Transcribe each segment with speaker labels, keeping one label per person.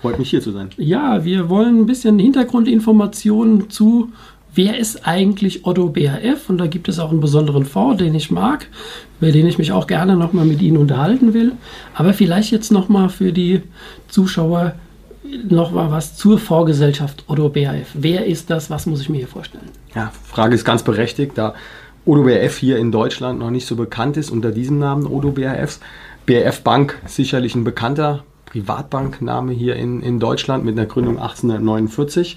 Speaker 1: Freut mich hier zu sein.
Speaker 2: Ja, wir wollen ein bisschen Hintergrundinformationen zu, wer ist eigentlich Otto BHF? Und da gibt es auch einen besonderen Fonds, den ich mag, über den ich mich auch gerne nochmal mit Ihnen unterhalten will. Aber vielleicht jetzt nochmal für die Zuschauer nochmal was zur Fondsgesellschaft Otto BHF. Wer ist das? Was muss ich mir hier vorstellen?
Speaker 1: Ja, Frage ist ganz berechtigt, da Odo BHF hier in Deutschland noch nicht so bekannt ist unter diesem Namen Odo BHFs. BHF Bank sicherlich ein bekannter Privatbankname hier in, in Deutschland mit einer Gründung 1849.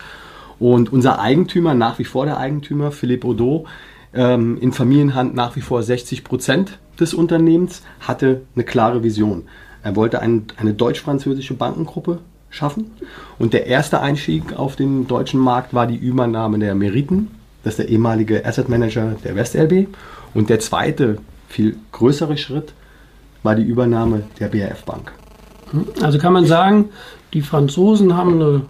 Speaker 1: Und unser Eigentümer, nach wie vor der Eigentümer, Philippe Odo, ähm, in Familienhand nach wie vor 60 Prozent des Unternehmens, hatte eine klare Vision. Er wollte ein, eine deutsch-französische Bankengruppe schaffen. Und der erste Einstieg auf den deutschen Markt war die Übernahme der Meriten. Das ist der ehemalige Asset Manager der WestLB. Und der zweite, viel größere Schritt war die Übernahme der BRF Bank.
Speaker 2: Also kann man sagen, die Franzosen haben eine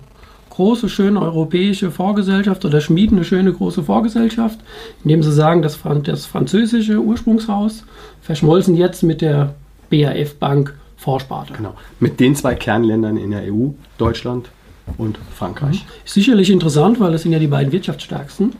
Speaker 2: große, schöne europäische Vorgesellschaft oder schmieden eine schöne große Vorgesellschaft, indem sie sagen, das, das französische Ursprungshaus verschmolzen jetzt mit der BAF Bank Vorsparte.
Speaker 1: Genau. Mit den zwei Kernländern in der EU, Deutschland und Frankreich.
Speaker 2: Mhm. Sicherlich interessant, weil das sind ja die beiden wirtschaftsstärksten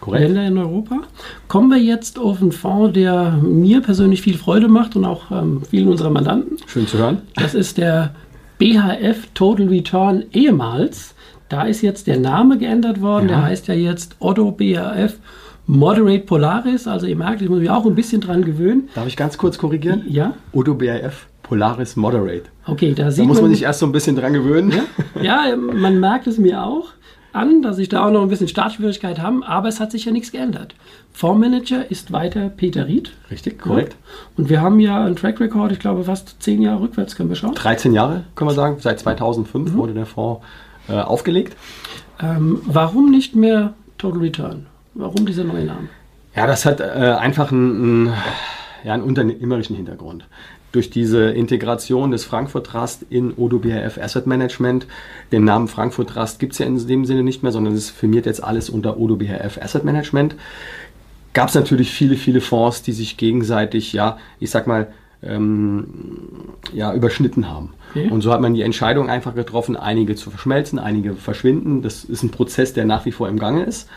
Speaker 2: Korrekt. Länder in Europa. Kommen wir jetzt auf einen Fonds, der mir persönlich viel Freude macht und auch ähm, vielen unserer Mandanten.
Speaker 1: Schön zu hören.
Speaker 2: Das ist der BHF Total Return ehemals. Da ist jetzt der Name geändert worden. Ja. Der heißt ja jetzt Otto BHF Moderate Polaris. Also ihr merkt, ich muss mich auch ein bisschen dran gewöhnen.
Speaker 1: Darf ich ganz kurz korrigieren?
Speaker 2: Ja.
Speaker 1: Otto BHF Polaris Moderate.
Speaker 2: Okay, da sieht
Speaker 1: da muss
Speaker 2: man,
Speaker 1: man sich erst so ein bisschen dran gewöhnen.
Speaker 2: Ja, ja man merkt es mir auch an, dass ich da auch noch ein bisschen Startschwierigkeit haben, aber es hat sich ja nichts geändert. Fondsmanager ist weiter Peter Ried.
Speaker 1: Richtig, korrekt.
Speaker 2: Und wir haben ja einen Track Record, ich glaube fast zehn Jahre rückwärts können wir schauen.
Speaker 1: 13 Jahre, können wir sagen. Seit 2005 mhm. wurde der Fonds äh, aufgelegt.
Speaker 2: Ähm, warum nicht mehr Total Return? Warum dieser neue Name?
Speaker 1: Ja, das hat äh, einfach einen, einen, ja, einen unternehmerischen Hintergrund durch diese Integration des Frankfurt Trust in Odo BHF Asset Management. Den Namen Frankfurt Trust gibt es ja in dem Sinne nicht mehr, sondern es firmiert jetzt alles unter Odo BHF Asset Management. Gab es natürlich viele, viele Fonds, die sich gegenseitig, ja, ich sag mal, ähm, ja, überschnitten haben. Okay. Und so hat man die Entscheidung einfach getroffen, einige zu verschmelzen, einige verschwinden. Das ist ein Prozess, der nach wie vor im Gange ist.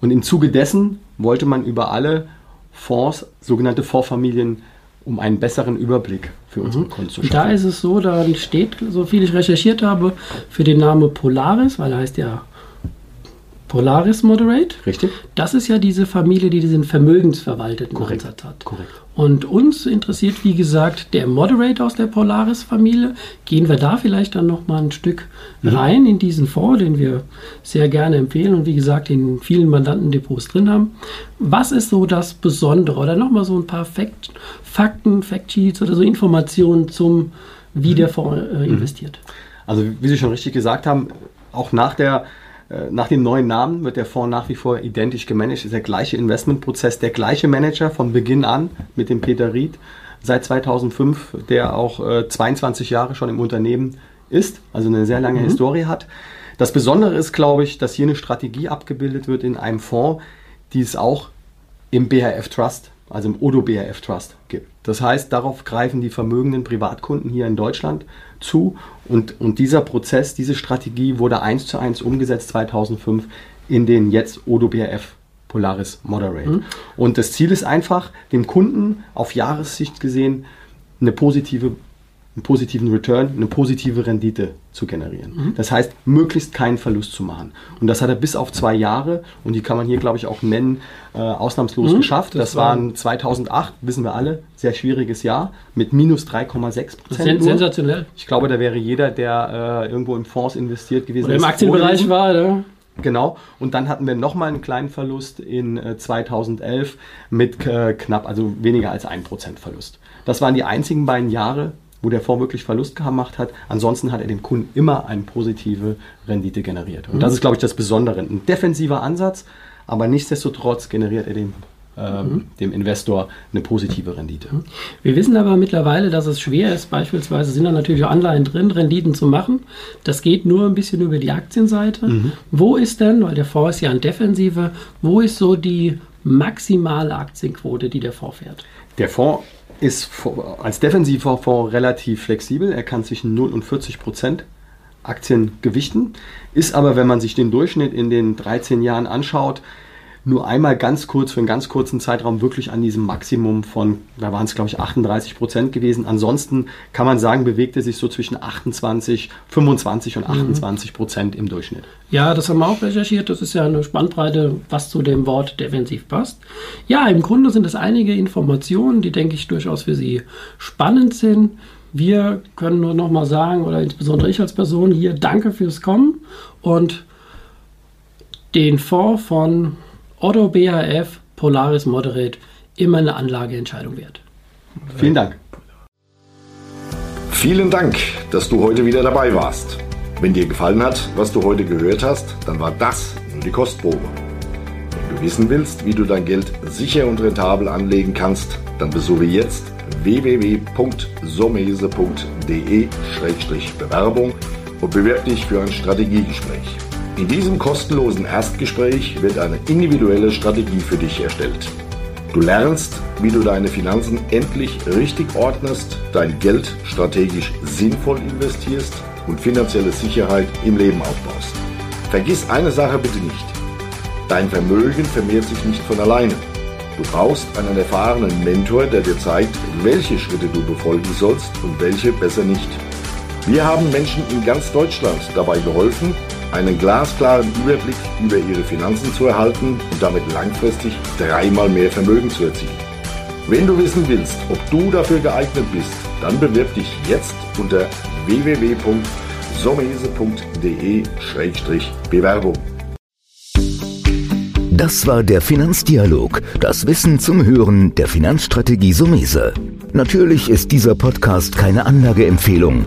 Speaker 1: Und im Zuge dessen wollte man über alle Fonds, sogenannte Fondsfamilien, um einen besseren Überblick für unsere mhm. Kunden zu schaffen.
Speaker 2: Da ist es so, da steht, so viel ich recherchiert habe, für den Namen Polaris, weil er heißt ja Polaris Moderate.
Speaker 1: Richtig.
Speaker 2: Das ist ja diese Familie, die diesen vermögensverwalteten Korrekt. Ansatz hat.
Speaker 1: Korrekt.
Speaker 2: Und uns interessiert, wie gesagt, der Moderate aus der Polaris-Familie. Gehen wir da vielleicht dann nochmal ein Stück mhm. rein in diesen Fonds, den wir sehr gerne empfehlen und wie gesagt in vielen Mandantendepots drin haben. Was ist so das Besondere? Oder nochmal so ein paar Fakt, Fakten, Factsheets oder so Informationen zum, wie mhm. der Fonds äh, mhm. investiert.
Speaker 1: Also wie Sie schon richtig gesagt haben, auch nach der nach dem neuen Namen wird der Fonds nach wie vor identisch gemanagt. Ist der gleiche Investmentprozess, der gleiche Manager von Beginn an mit dem Peter Ried seit 2005, der auch äh, 22 Jahre schon im Unternehmen ist, also eine sehr lange mhm. Historie hat. Das Besondere ist, glaube ich, dass hier eine Strategie abgebildet wird in einem Fonds, die es auch im BHF Trust, also im Odo BHF Trust gibt. Das heißt, darauf greifen die vermögenden Privatkunden hier in Deutschland zu und, und dieser Prozess, diese Strategie wurde eins zu eins umgesetzt 2005 in den jetzt Odo BRF Polaris Moderate. Mhm. Und das Ziel ist einfach, dem Kunden auf Jahressicht gesehen eine positive einen positiven Return, eine positive Rendite zu generieren. Mhm. Das heißt, möglichst keinen Verlust zu machen. Und das hat er bis auf zwei Jahre, und die kann man hier, glaube ich, auch nennen, äh, ausnahmslos mhm. geschafft. Das, das waren 2008, wissen wir alle, sehr schwieriges Jahr mit minus 3,6 Prozent.
Speaker 2: Sensationell.
Speaker 1: Ich glaube, da wäre jeder, der äh, irgendwo in Fonds investiert gewesen
Speaker 2: Oder im Aktienbereich war, oder?
Speaker 1: Genau. Und dann hatten wir nochmal einen kleinen Verlust in äh, 2011 mit äh, knapp, also weniger als 1% Verlust. Das waren die einzigen beiden Jahre, wo der Fonds wirklich Verlust gemacht hat. Ansonsten hat er dem Kunden immer eine positive Rendite generiert. Und mhm. das ist, glaube ich, das Besondere. Ein defensiver Ansatz, aber nichtsdestotrotz generiert er dem ähm, mhm. dem Investor eine positive Rendite. Mhm.
Speaker 2: Wir wissen aber mittlerweile, dass es schwer ist, beispielsweise sind da natürlich auch Anleihen drin, Renditen zu machen. Das geht nur ein bisschen über die Aktienseite. Mhm. Wo ist denn, weil der Fonds ist ja ein Defensive, wo ist so die maximale Aktienquote, die der Fonds fährt?
Speaker 1: Der Fonds ist als defensiver Fonds relativ flexibel. Er kann zwischen 0 und 40 Prozent Aktien gewichten, ist aber, wenn man sich den Durchschnitt in den 13 Jahren anschaut, nur einmal ganz kurz für einen ganz kurzen Zeitraum wirklich an diesem Maximum von, da waren es glaube ich 38 Prozent gewesen. Ansonsten kann man sagen, bewegt er sich so zwischen 28, 25 und 28 Prozent im Durchschnitt.
Speaker 2: Ja, das haben wir auch recherchiert. Das ist ja eine Spannbreite, was zu dem Wort defensiv passt. Ja, im Grunde sind es einige Informationen, die denke ich durchaus für Sie spannend sind. Wir können nur noch mal sagen, oder insbesondere ich als Person hier, danke fürs Kommen und den Fonds von Otto BHF Polaris Moderate immer eine Anlageentscheidung wert.
Speaker 1: Vielen Dank.
Speaker 3: Vielen Dank, dass du heute wieder dabei warst. Wenn dir gefallen hat, was du heute gehört hast, dann war das nur die Kostprobe. Wenn du wissen willst, wie du dein Geld sicher und rentabel anlegen kannst, dann besuche jetzt www.somese.de-bewerbung und bewirb dich für ein Strategiegespräch. In diesem kostenlosen Erstgespräch wird eine individuelle Strategie für dich erstellt. Du lernst, wie du deine Finanzen endlich richtig ordnest, dein Geld strategisch sinnvoll investierst und finanzielle Sicherheit im Leben aufbaust. Vergiss eine Sache bitte nicht. Dein Vermögen vermehrt sich nicht von alleine. Du brauchst einen erfahrenen Mentor, der dir zeigt, welche Schritte du befolgen sollst und welche besser nicht. Wir haben Menschen in ganz Deutschland dabei geholfen, einen glasklaren Überblick über Ihre Finanzen zu erhalten und damit langfristig dreimal mehr Vermögen zu erzielen. Wenn du wissen willst, ob du dafür geeignet bist, dann bewirb dich jetzt unter www.somese.de-bewerbung.
Speaker 4: Das war der Finanzdialog, das Wissen zum Hören der Finanzstrategie Sumese. Natürlich ist dieser Podcast keine Anlageempfehlung.